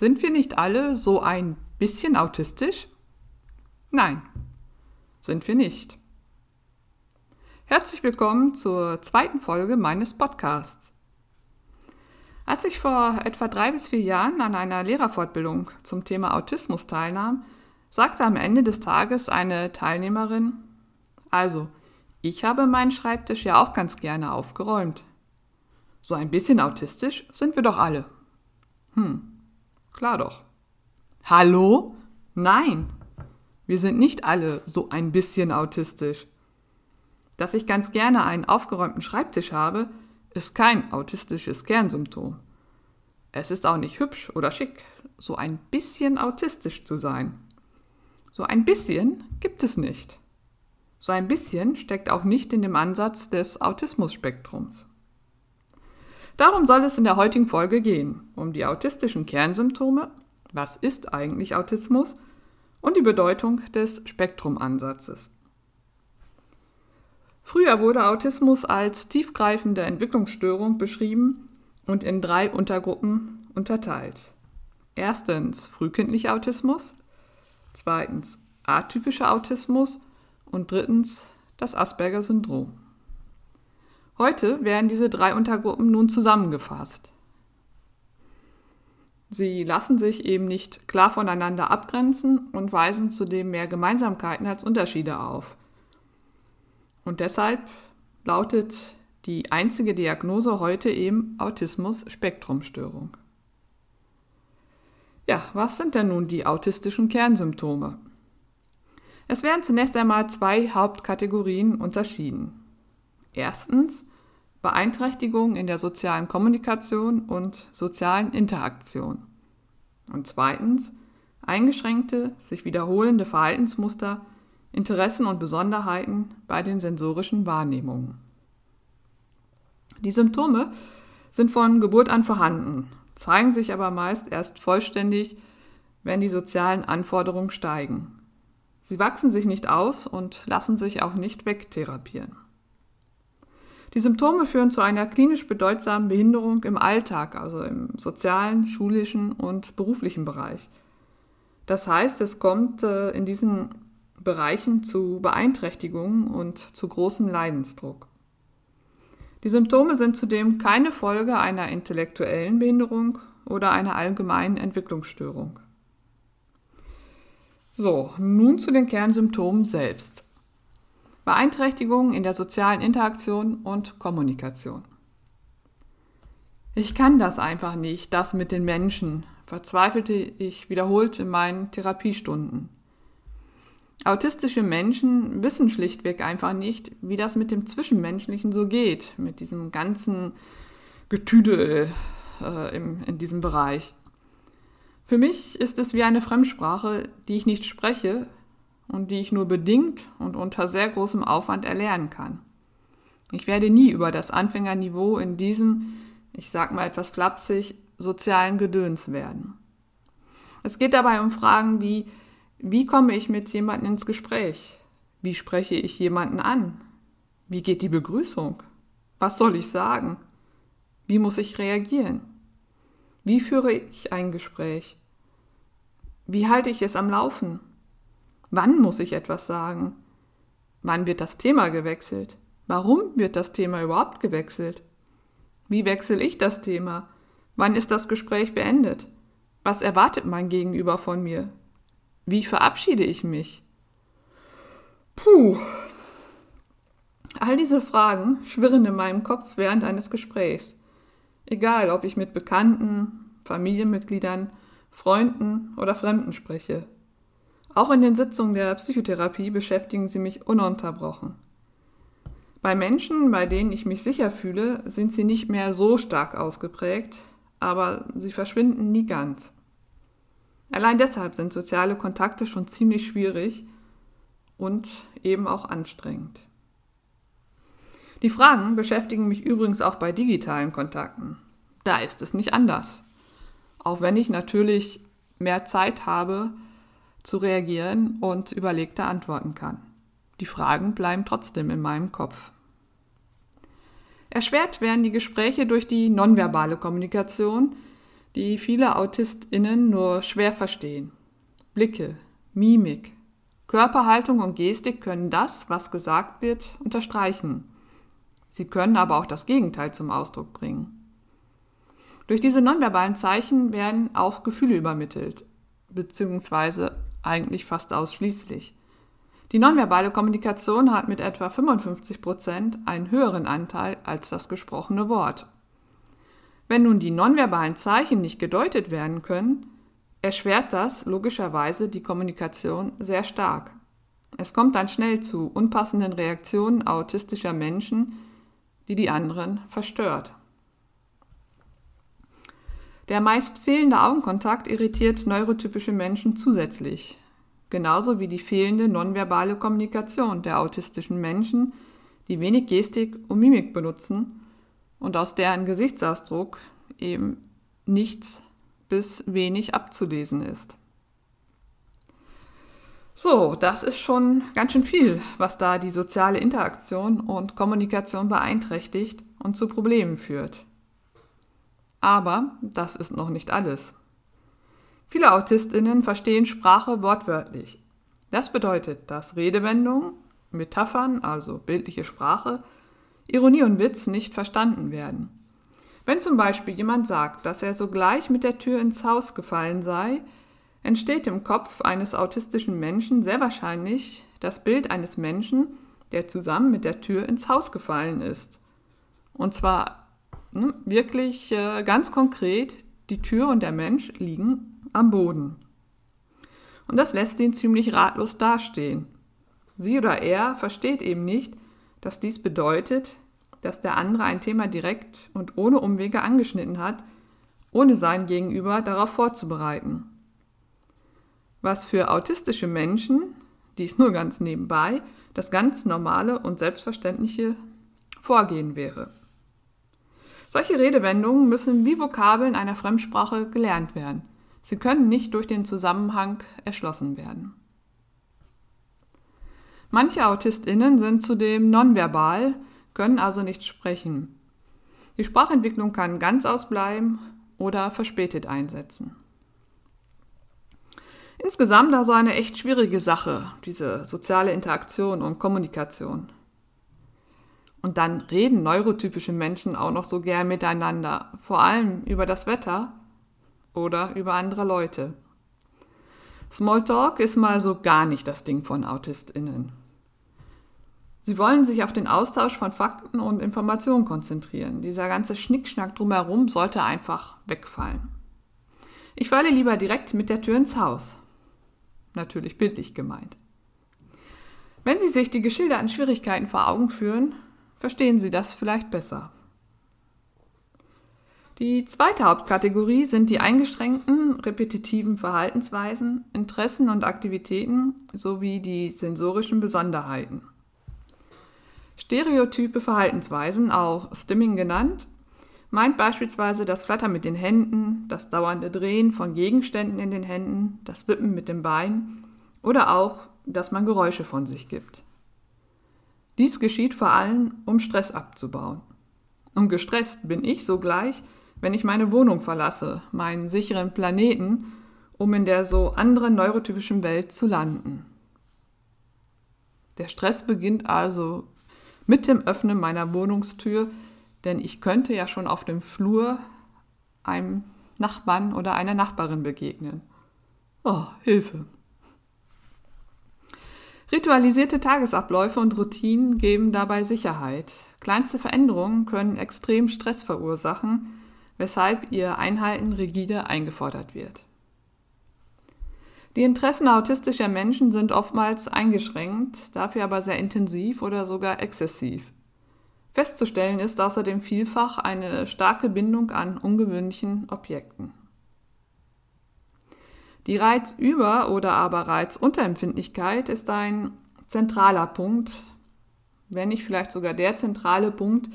Sind wir nicht alle so ein bisschen autistisch? Nein, sind wir nicht. Herzlich willkommen zur zweiten Folge meines Podcasts. Als ich vor etwa drei bis vier Jahren an einer Lehrerfortbildung zum Thema Autismus teilnahm, sagte am Ende des Tages eine Teilnehmerin, also, ich habe meinen Schreibtisch ja auch ganz gerne aufgeräumt. So ein bisschen autistisch sind wir doch alle. Hm, Klar doch. Hallo? Nein. Wir sind nicht alle so ein bisschen autistisch. Dass ich ganz gerne einen aufgeräumten Schreibtisch habe, ist kein autistisches Kernsymptom. Es ist auch nicht hübsch oder schick, so ein bisschen autistisch zu sein. So ein bisschen gibt es nicht. So ein bisschen steckt auch nicht in dem Ansatz des Autismus-Spektrums. Darum soll es in der heutigen Folge gehen, um die autistischen Kernsymptome, was ist eigentlich Autismus und die Bedeutung des Spektrumansatzes. Früher wurde Autismus als tiefgreifende Entwicklungsstörung beschrieben und in drei Untergruppen unterteilt. Erstens frühkindlicher Autismus, zweitens atypischer Autismus und drittens das Asperger-Syndrom. Heute werden diese drei Untergruppen nun zusammengefasst. Sie lassen sich eben nicht klar voneinander abgrenzen und weisen zudem mehr Gemeinsamkeiten als Unterschiede auf. Und deshalb lautet die einzige Diagnose heute eben Autismus-Spektrumstörung. Ja, was sind denn nun die autistischen Kernsymptome? Es werden zunächst einmal zwei Hauptkategorien unterschieden. Erstens Beeinträchtigung in der sozialen Kommunikation und sozialen Interaktion. Und zweitens eingeschränkte, sich wiederholende Verhaltensmuster, Interessen und Besonderheiten bei den sensorischen Wahrnehmungen. Die Symptome sind von Geburt an vorhanden, zeigen sich aber meist erst vollständig, wenn die sozialen Anforderungen steigen. Sie wachsen sich nicht aus und lassen sich auch nicht wegtherapieren. Die Symptome führen zu einer klinisch bedeutsamen Behinderung im Alltag, also im sozialen, schulischen und beruflichen Bereich. Das heißt, es kommt äh, in diesen Bereichen zu Beeinträchtigungen und zu großem Leidensdruck. Die Symptome sind zudem keine Folge einer intellektuellen Behinderung oder einer allgemeinen Entwicklungsstörung. So, nun zu den Kernsymptomen selbst. Beeinträchtigungen in der sozialen Interaktion und Kommunikation. Ich kann das einfach nicht, das mit den Menschen, verzweifelte ich wiederholt in meinen Therapiestunden. Autistische Menschen wissen schlichtweg einfach nicht, wie das mit dem Zwischenmenschlichen so geht, mit diesem ganzen Getüdel äh, im, in diesem Bereich. Für mich ist es wie eine Fremdsprache, die ich nicht spreche, und die ich nur bedingt und unter sehr großem Aufwand erlernen kann. Ich werde nie über das Anfängerniveau in diesem, ich sag mal etwas flapsig, sozialen Gedöns werden. Es geht dabei um Fragen wie, wie komme ich mit jemandem ins Gespräch? Wie spreche ich jemanden an? Wie geht die Begrüßung? Was soll ich sagen? Wie muss ich reagieren? Wie führe ich ein Gespräch? Wie halte ich es am Laufen? Wann muss ich etwas sagen? Wann wird das Thema gewechselt? Warum wird das Thema überhaupt gewechselt? Wie wechsle ich das Thema? Wann ist das Gespräch beendet? Was erwartet mein Gegenüber von mir? Wie verabschiede ich mich? Puh. All diese Fragen schwirren in meinem Kopf während eines Gesprächs. Egal, ob ich mit Bekannten, Familienmitgliedern, Freunden oder Fremden spreche. Auch in den Sitzungen der Psychotherapie beschäftigen sie mich ununterbrochen. Bei Menschen, bei denen ich mich sicher fühle, sind sie nicht mehr so stark ausgeprägt, aber sie verschwinden nie ganz. Allein deshalb sind soziale Kontakte schon ziemlich schwierig und eben auch anstrengend. Die Fragen beschäftigen mich übrigens auch bei digitalen Kontakten. Da ist es nicht anders. Auch wenn ich natürlich mehr Zeit habe zu reagieren und überlegter antworten kann. Die Fragen bleiben trotzdem in meinem Kopf. Erschwert werden die Gespräche durch die nonverbale Kommunikation, die viele AutistInnen nur schwer verstehen. Blicke, Mimik, Körperhaltung und Gestik können das, was gesagt wird, unterstreichen. Sie können aber auch das Gegenteil zum Ausdruck bringen. Durch diese nonverbalen Zeichen werden auch Gefühle übermittelt, beziehungsweise eigentlich fast ausschließlich. Die nonverbale Kommunikation hat mit etwa 55 Prozent einen höheren Anteil als das gesprochene Wort. Wenn nun die nonverbalen Zeichen nicht gedeutet werden können, erschwert das logischerweise die Kommunikation sehr stark. Es kommt dann schnell zu unpassenden Reaktionen autistischer Menschen, die die anderen verstört. Der meist fehlende Augenkontakt irritiert neurotypische Menschen zusätzlich, genauso wie die fehlende nonverbale Kommunikation der autistischen Menschen, die wenig Gestik und Mimik benutzen und aus deren Gesichtsausdruck eben nichts bis wenig abzulesen ist. So, das ist schon ganz schön viel, was da die soziale Interaktion und Kommunikation beeinträchtigt und zu Problemen führt. Aber das ist noch nicht alles. Viele Autistinnen verstehen Sprache wortwörtlich. Das bedeutet, dass Redewendungen, Metaphern, also bildliche Sprache, Ironie und Witz nicht verstanden werden. Wenn zum Beispiel jemand sagt, dass er sogleich mit der Tür ins Haus gefallen sei, entsteht im Kopf eines autistischen Menschen sehr wahrscheinlich das Bild eines Menschen, der zusammen mit der Tür ins Haus gefallen ist. Und zwar ne, wirklich äh, ganz konkret, die Tür und der Mensch liegen am Boden. Und das lässt ihn ziemlich ratlos dastehen. Sie oder er versteht eben nicht, dass dies bedeutet, dass der andere ein Thema direkt und ohne Umwege angeschnitten hat, ohne sein Gegenüber darauf vorzubereiten. Was für autistische Menschen, dies nur ganz nebenbei, das ganz normale und selbstverständliche Vorgehen wäre. Solche Redewendungen müssen wie Vokabeln einer Fremdsprache gelernt werden. Sie können nicht durch den Zusammenhang erschlossen werden. Manche AutistInnen sind zudem nonverbal, können also nicht sprechen. Die Sprachentwicklung kann ganz ausbleiben oder verspätet einsetzen. Insgesamt also eine echt schwierige Sache, diese soziale Interaktion und Kommunikation. Und dann reden neurotypische Menschen auch noch so gern miteinander, vor allem über das Wetter oder über andere Leute. Smalltalk ist mal so gar nicht das Ding von AutistInnen. Sie wollen sich auf den Austausch von Fakten und Informationen konzentrieren. Dieser ganze Schnickschnack drumherum sollte einfach wegfallen. Ich falle lieber direkt mit der Tür ins Haus. Natürlich bildlich gemeint. Wenn Sie sich die geschilderten Schwierigkeiten vor Augen führen, verstehen Sie das vielleicht besser. Die zweite Hauptkategorie sind die eingeschränkten repetitiven Verhaltensweisen, Interessen und Aktivitäten sowie die sensorischen Besonderheiten. Stereotype Verhaltensweisen, auch Stimming genannt, meint beispielsweise das Flattern mit den Händen, das dauernde Drehen von Gegenständen in den Händen, das Wippen mit dem Bein oder auch, dass man Geräusche von sich gibt. Dies geschieht vor allem, um Stress abzubauen. Und gestresst bin ich sogleich, wenn ich meine Wohnung verlasse, meinen sicheren Planeten, um in der so anderen neurotypischen Welt zu landen. Der Stress beginnt also mit dem Öffnen meiner Wohnungstür, denn ich könnte ja schon auf dem Flur einem Nachbarn oder einer Nachbarin begegnen. Oh, Hilfe. Ritualisierte Tagesabläufe und Routinen geben dabei Sicherheit. Kleinste Veränderungen können extrem Stress verursachen, weshalb ihr Einhalten rigide eingefordert wird. Die Interessen autistischer Menschen sind oftmals eingeschränkt, dafür aber sehr intensiv oder sogar exzessiv. Festzustellen ist außerdem vielfach eine starke Bindung an ungewöhnlichen Objekten. Die Reizüber- oder aber Reizunterempfindlichkeit ist ein zentraler Punkt, wenn nicht vielleicht sogar der zentrale Punkt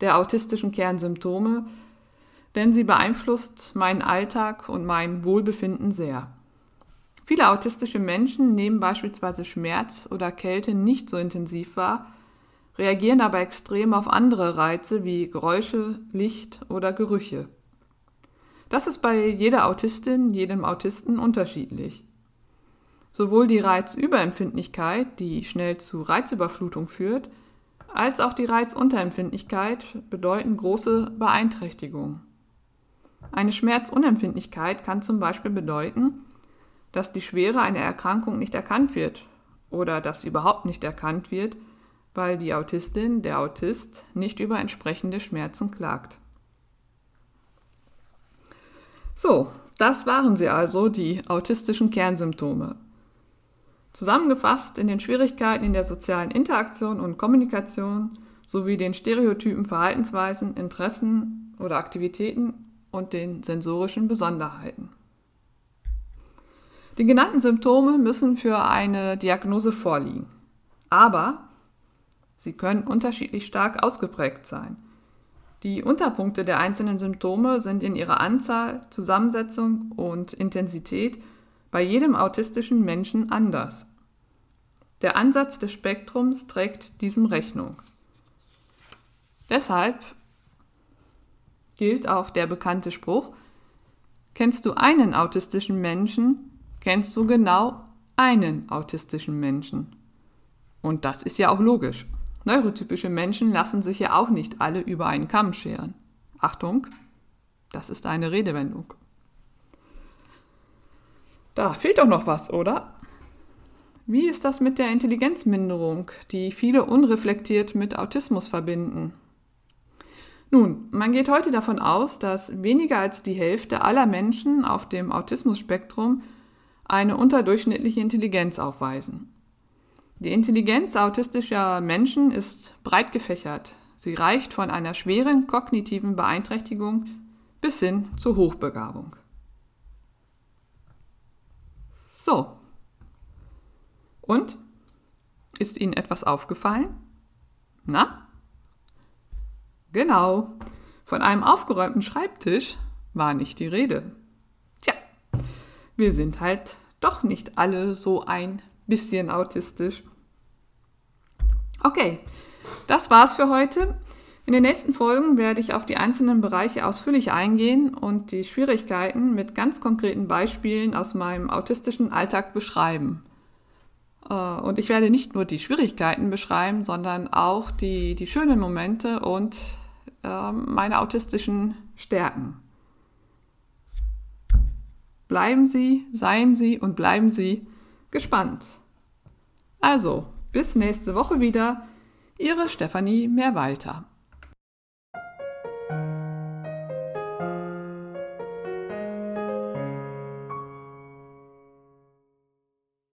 der autistischen Kernsymptome, denn sie beeinflusst meinen Alltag und mein Wohlbefinden sehr. Viele autistische Menschen nehmen beispielsweise Schmerz oder Kälte nicht so intensiv wahr, reagieren aber extrem auf andere Reize wie Geräusche, Licht oder Gerüche. Das ist bei jeder Autistin, jedem Autisten unterschiedlich. Sowohl die Reizüberempfindlichkeit, die schnell zu Reizüberflutung führt, als auch die Reizunterempfindlichkeit bedeuten große Beeinträchtigung. Eine Schmerzunempfindlichkeit kann zum Beispiel bedeuten, dass die Schwere einer Erkrankung nicht erkannt wird oder dass überhaupt nicht erkannt wird, weil die Autistin, der Autist nicht über entsprechende Schmerzen klagt. So, das waren sie also, die autistischen Kernsymptome. Zusammengefasst in den Schwierigkeiten in der sozialen Interaktion und Kommunikation sowie den stereotypen Verhaltensweisen, Interessen oder Aktivitäten und den sensorischen Besonderheiten. Die genannten Symptome müssen für eine Diagnose vorliegen. Aber sie können unterschiedlich stark ausgeprägt sein. Die Unterpunkte der einzelnen Symptome sind in ihrer Anzahl, Zusammensetzung und Intensität bei jedem autistischen Menschen anders. Der Ansatz des Spektrums trägt diesem Rechnung. Deshalb gilt auch der bekannte Spruch, kennst du einen autistischen Menschen, kennst du genau einen autistischen Menschen. Und das ist ja auch logisch. Neurotypische Menschen lassen sich ja auch nicht alle über einen Kamm scheren. Achtung, das ist eine Redewendung. Da fehlt doch noch was, oder? Wie ist das mit der Intelligenzminderung, die viele unreflektiert mit Autismus verbinden? Nun, man geht heute davon aus, dass weniger als die Hälfte aller Menschen auf dem Autismus-Spektrum eine unterdurchschnittliche Intelligenz aufweisen. Die Intelligenz autistischer Menschen ist breit gefächert. Sie reicht von einer schweren kognitiven Beeinträchtigung bis hin zur Hochbegabung. So. Und? Ist Ihnen etwas aufgefallen? Na? Genau. Von einem aufgeräumten Schreibtisch war nicht die Rede. Wir sind halt doch nicht alle so ein bisschen autistisch. Okay, das war's für heute. In den nächsten Folgen werde ich auf die einzelnen Bereiche ausführlich eingehen und die Schwierigkeiten mit ganz konkreten Beispielen aus meinem autistischen Alltag beschreiben. Äh, und ich werde nicht nur die Schwierigkeiten beschreiben, sondern auch die, die schönen Momente und äh, meine autistischen Stärken. Bleiben Sie, seien Sie und bleiben Sie gespannt. Also, bis nächste Woche wieder. Ihre Stefanie Mehrwalter.